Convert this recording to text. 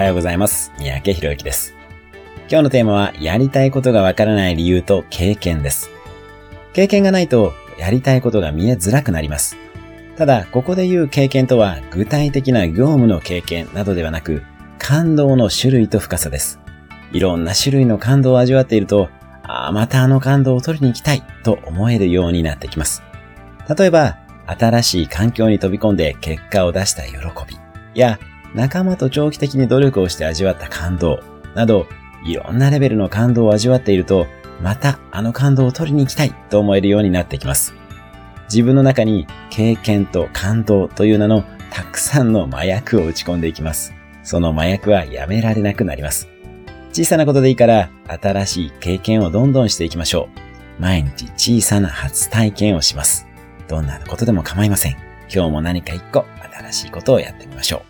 はようございます。三宅博之です。今日のテーマは、やりたいことがわからない理由と経験です。経験がないと、やりたいことが見えづらくなります。ただ、ここで言う経験とは、具体的な業務の経験などではなく、感動の種類と深さです。いろんな種類の感動を味わっていると、ああ、またあの感動を取りに行きたいと思えるようになってきます。例えば、新しい環境に飛び込んで結果を出した喜びや、仲間と長期的に努力をして味わった感動など、いろんなレベルの感動を味わっていると、またあの感動を取りに行きたいと思えるようになってきます。自分の中に経験と感動という名のたくさんの麻薬を打ち込んでいきます。その麻薬はやめられなくなります。小さなことでいいから新しい経験をどんどんしていきましょう。毎日小さな初体験をします。どんなことでも構いません。今日も何か一個新しいことをやってみましょう。